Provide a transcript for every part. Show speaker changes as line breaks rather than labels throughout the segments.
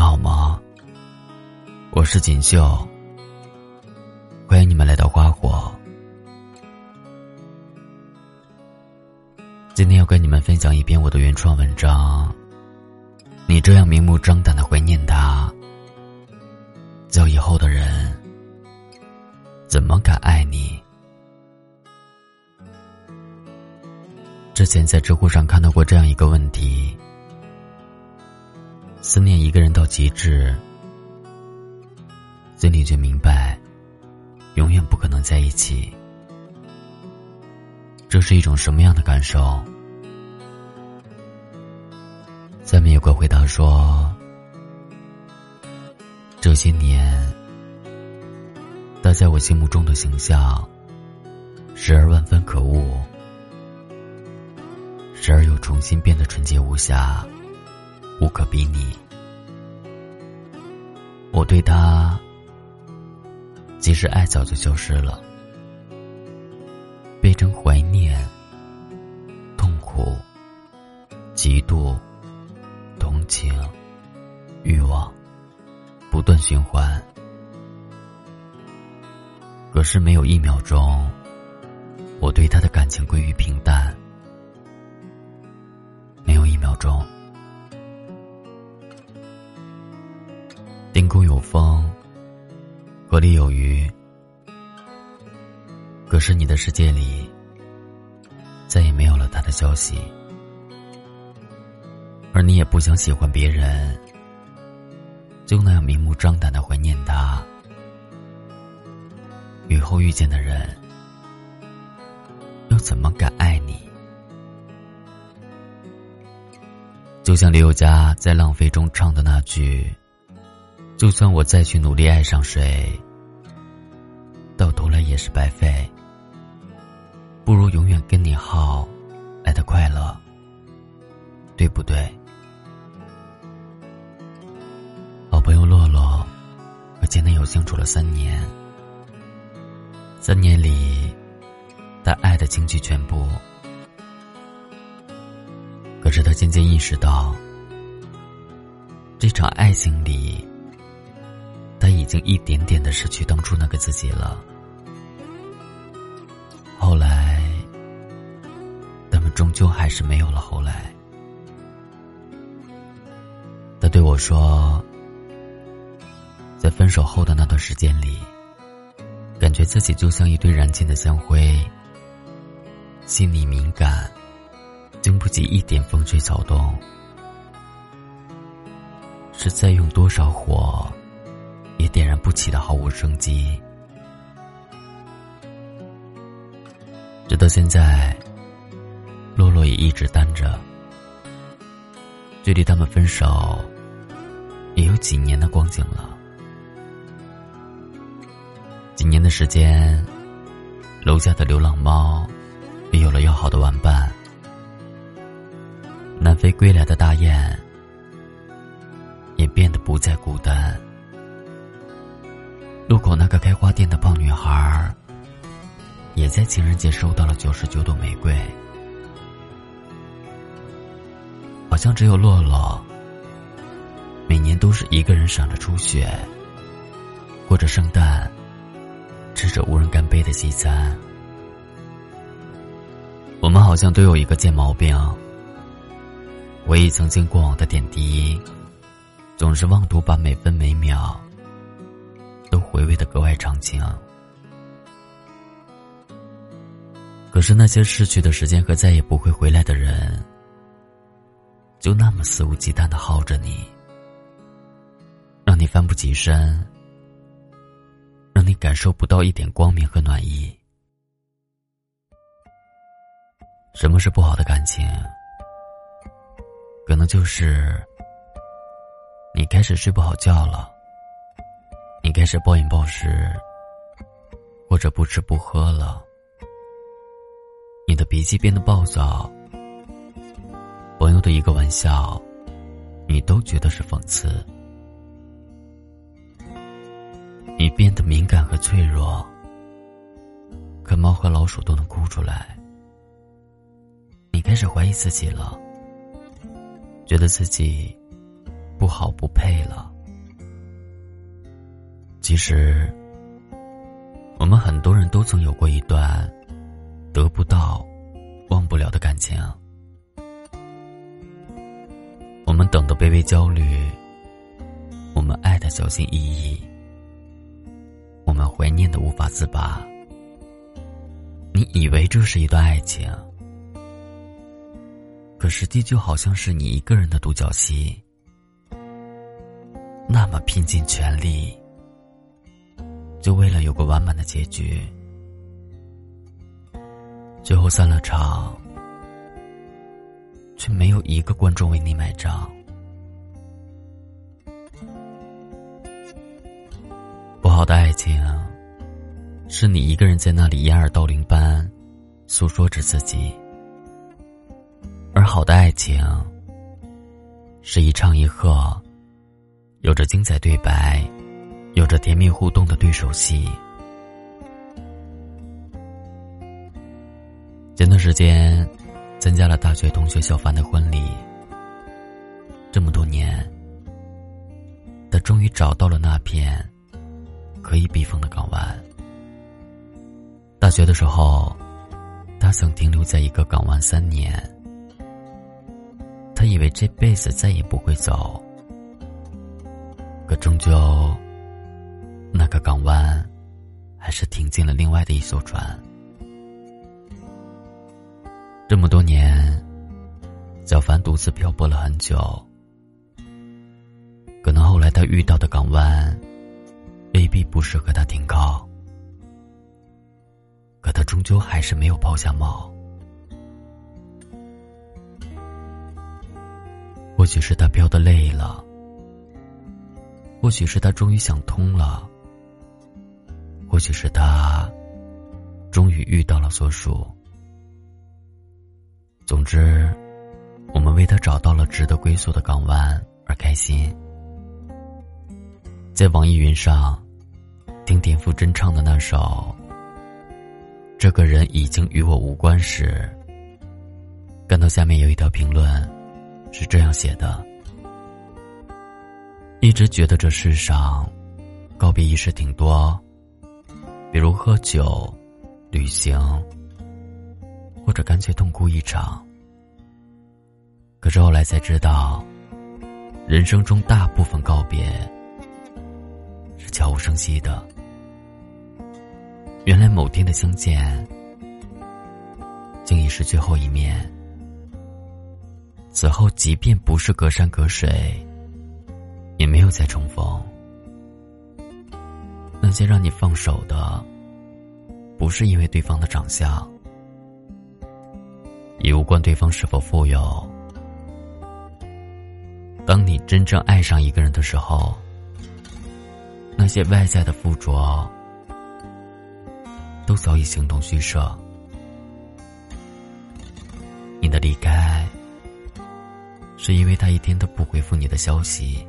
们好吗？我是锦绣，欢迎你们来到花火。今天要跟你们分享一篇我的原创文章。你这样明目张胆的怀念他，叫以后的人怎么敢爱你？之前在知乎上看到过这样一个问题。思念一个人到极致，心里却明白，永远不可能在一起。这是一种什么样的感受？下面有个回答说：这些年，他在我心目中的形象，时而万分可恶，时而又重新变得纯洁无瑕。无可比拟。我对他，即使爱早就消失了，变成怀念、痛苦、嫉妒、同情、欲望，不断循环。可是没有一秒钟，我对他的感情归于平淡。没有一秒钟。空有风，河里有鱼，可是你的世界里再也没有了他的消息，而你也不想喜欢别人，就那样明目张胆的怀念他。以后遇见的人，又怎么敢爱你？就像李宥嘉在《浪费》中唱的那句。就算我再去努力爱上谁，到头来也是白费。不如永远跟你好，来的快乐，对不对？好朋友洛洛和前男友相处了三年，三年里，他爱的倾其全部。可是他渐渐意识到，这场爱情里。已经一点点的失去当初那个自己了。后来，他们终究还是没有了后来。他对我说，在分手后的那段时间里，感觉自己就像一堆燃尽的香灰，心里敏感，经不起一点风吹草动，是在用多少火？也点燃不起的毫无生机。直到现在，洛洛也一直单着。距离他们分手也有几年的光景了。几年的时间，楼下的流浪猫也有了要好的玩伴。南飞归来的大雁也变得不再孤单。路口那个开花店的胖女孩，也在情人节收到了九十九朵玫瑰。好像只有洛洛，每年都是一个人赏着初雪，过着圣诞，吃着无人干杯的西餐。我们好像都有一个贱毛病，回忆曾经过往的点滴，总是妄图把每分每秒。都回味的格外长情，可是那些逝去的时间和再也不会回来的人，就那么肆无忌惮的耗着你，让你翻不起身，让你感受不到一点光明和暖意。什么是不好的感情？可能就是你开始睡不好觉了。你开始暴饮暴食，或者不吃不喝了。你的脾气变得暴躁，朋友的一个玩笑，你都觉得是讽刺。你变得敏感和脆弱，看猫和老鼠都能哭出来。你开始怀疑自己了，觉得自己不好不配了。其实，我们很多人都曾有过一段得不到、忘不了的感情。我们等的卑微焦虑，我们爱的小心翼翼，我们怀念的无法自拔。你以为这是一段爱情，可实际就好像是你一个人的独角戏，那么拼尽全力，就为了有个完满的结局，最后散了场。却没有一个观众为你买账。不好的爱情，是你一个人在那里掩耳盗铃般诉说着自己；而好的爱情，是一唱一和，有着精彩对白，有着甜蜜互动的对手戏。前段时间。参加了大学同学小凡的婚礼。这么多年，他终于找到了那片可以避风的港湾。大学的时候，他曾停留在一个港湾三年。他以为这辈子再也不会走，可终究，那个港湾还是停进了另外的一艘船。这么多年，小凡独自漂泊了很久。可能后来他遇到的港湾，未必不适合他停靠。可他终究还是没有抛下锚。或许是他漂的累了，或许是他终于想通了，许是他终于遇到了所属。总之，我们为他找到了值得归宿的港湾而开心。在网易云上听田馥甄唱的那首《这个人已经与我无关》时，看到下面有一条评论是这样写的：一直觉得这世上告别仪式挺多，比如喝酒、旅行。或者干脆痛哭一场。可是后来才知道，人生中大部分告别是悄无声息的。原来某天的相见，竟已是最后一面。此后，即便不是隔山隔水，也没有再重逢。那些让你放手的，不是因为对方的长相。也无关对方是否富有。当你真正爱上一个人的时候，那些外在的附着都早已形同虚设。你的离开，是因为他一天都不回复你的消息，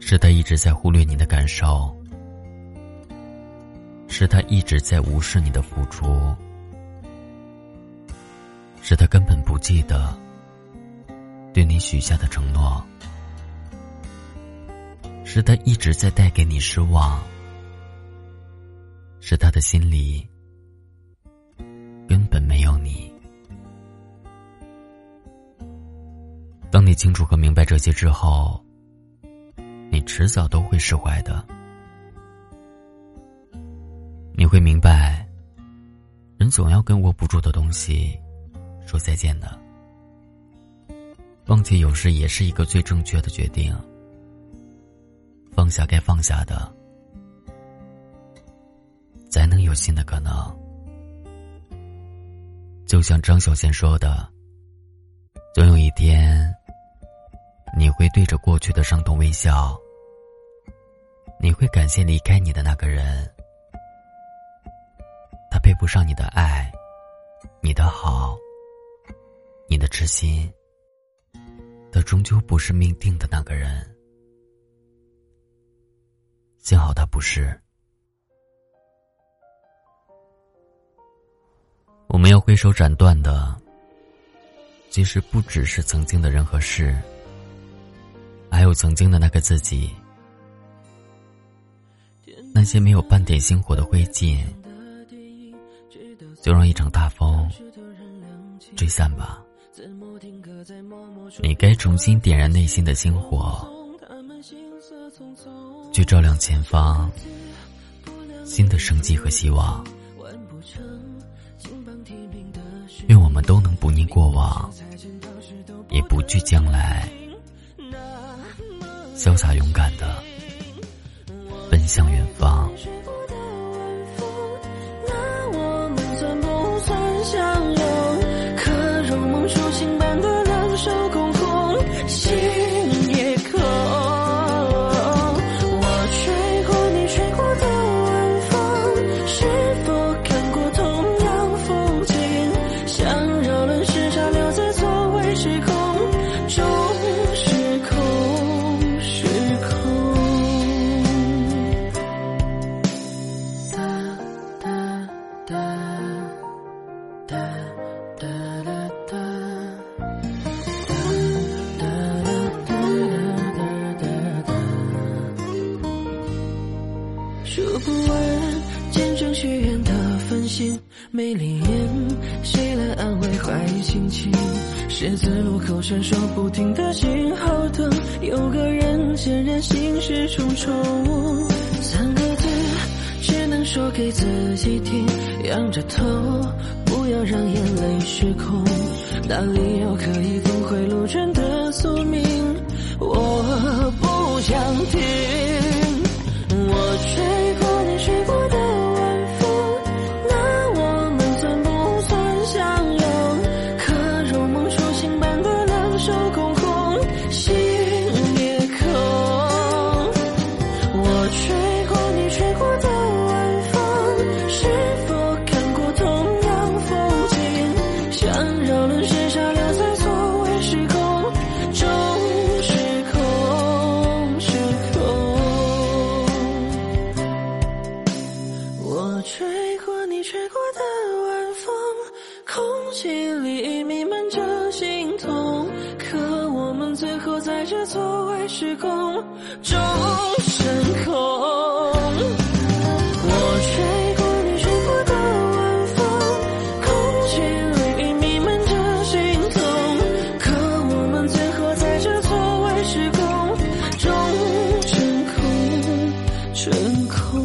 是他一直在忽略你的感受，是他一直在无视你的付出。是他根本不记得对你许下的承诺，是他一直在带给你失望，是他的心里根本没有你。当你清楚和明白这些之后，迟早都会释怀的。你会明白，人总要跟握不住的东西。说再见的，忘记有时也是一个最正确的决定。放下该放下的，才能有新的可能。就像张小娴说的：“总有一天，你会对着过去的伤痛微笑，你会感谢离开你的那个人，他配不上你的爱，你的好。”你的痴心，他终究不是命定的那个人。幸好他不是。我们要挥手斩断的，其实不只是曾经的人和事，还有曾经的那个自己，那些没有半点星火的灰烬，就让一场大风吹散吧。你该重新点燃内心的星火，去照亮前方新的生机和希望。愿我们都能不念过往，也不惧将来，潇洒勇敢的向远方。
闪烁不停的信号灯，有个人显然心事重重。三个字，只能说给自己听，仰着头，不要让眼泪失控。哪里有可以峰回路转的宿命？我不想听，我吹空气里弥漫着心痛可我们最后在这错位时空。终成空我吹过你吹过的晚风空气里弥漫着心痛可我们最后在这错位时空。终成空成空。